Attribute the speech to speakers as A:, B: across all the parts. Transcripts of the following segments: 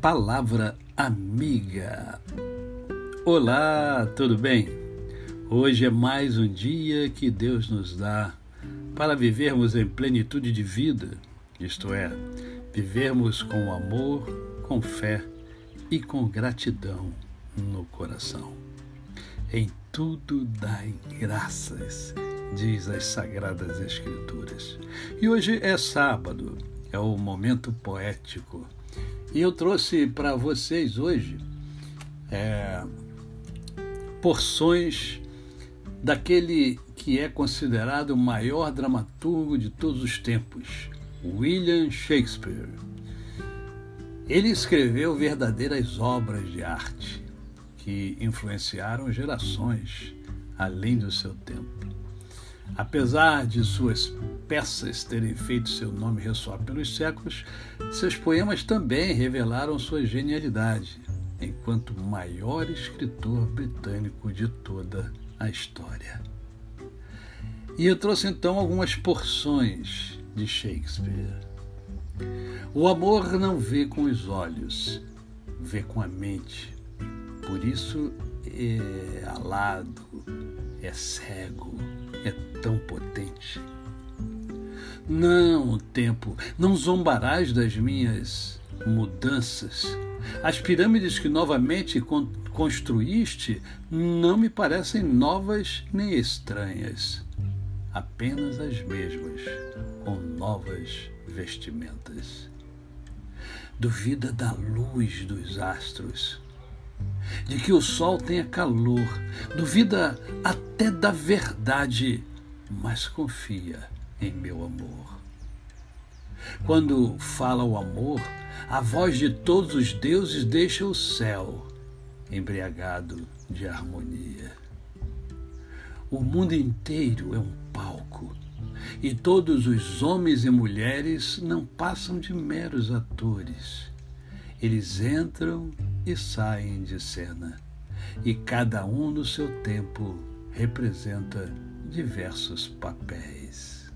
A: Palavra Amiga. Olá, tudo bem? Hoje é mais um dia que Deus nos dá para vivermos em plenitude de vida, isto é, vivermos com amor, com fé e com gratidão no coração. Em tudo dai graças, diz as Sagradas Escrituras. E hoje é sábado, é o momento poético. E eu trouxe para vocês hoje é, porções daquele que é considerado o maior dramaturgo de todos os tempos, William Shakespeare. Ele escreveu verdadeiras obras de arte que influenciaram gerações além do seu tempo. Apesar de suas peças terem feito seu nome ressoar pelos séculos, seus poemas também revelaram sua genialidade, enquanto maior escritor britânico de toda a história. E eu trouxe então algumas porções de Shakespeare. O amor não vê com os olhos, vê com a mente. Por isso é alado, é cego, é tão potente. Não, tempo, não zombarás das minhas mudanças. As pirâmides que novamente construíste não me parecem novas nem estranhas, apenas as mesmas, com novas vestimentas. Duvida da luz dos astros de que o sol tenha calor, duvida até da verdade, mas confia em meu amor. Quando fala o amor, a voz de todos os deuses deixa o céu embriagado de harmonia. O mundo inteiro é um palco e todos os homens e mulheres não passam de meros atores. Eles entram e saem de cena, e cada um no seu tempo representa diversos papéis.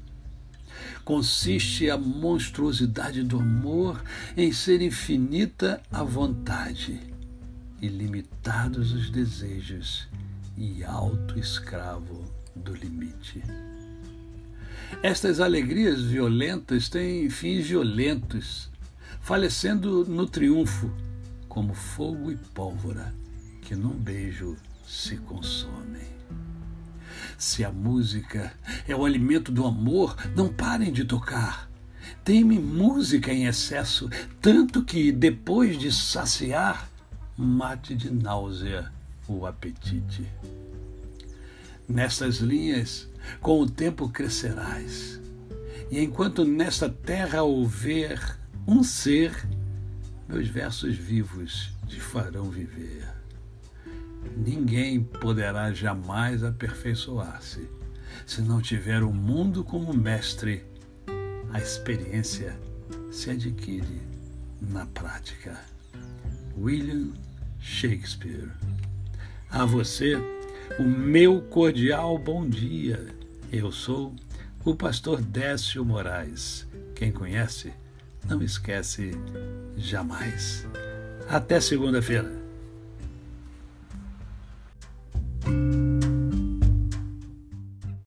A: Consiste a monstruosidade do amor em ser infinita a vontade, ilimitados os desejos e alto escravo do limite. Estas alegrias violentas têm fins violentos, falecendo no triunfo como fogo e pólvora que num beijo se consomem. Se a música é o alimento do amor, não parem de tocar. Tem-me música em excesso, tanto que depois de saciar, mate de náusea o apetite. Nestas linhas, com o tempo crescerás, e enquanto nesta terra houver um ser, meus versos vivos te farão viver. Ninguém poderá jamais aperfeiçoar-se se não tiver o mundo como mestre. A experiência se adquire na prática. William Shakespeare. A você, o meu cordial bom dia. Eu sou o pastor Décio Moraes. Quem conhece, não esquece jamais. Até segunda-feira.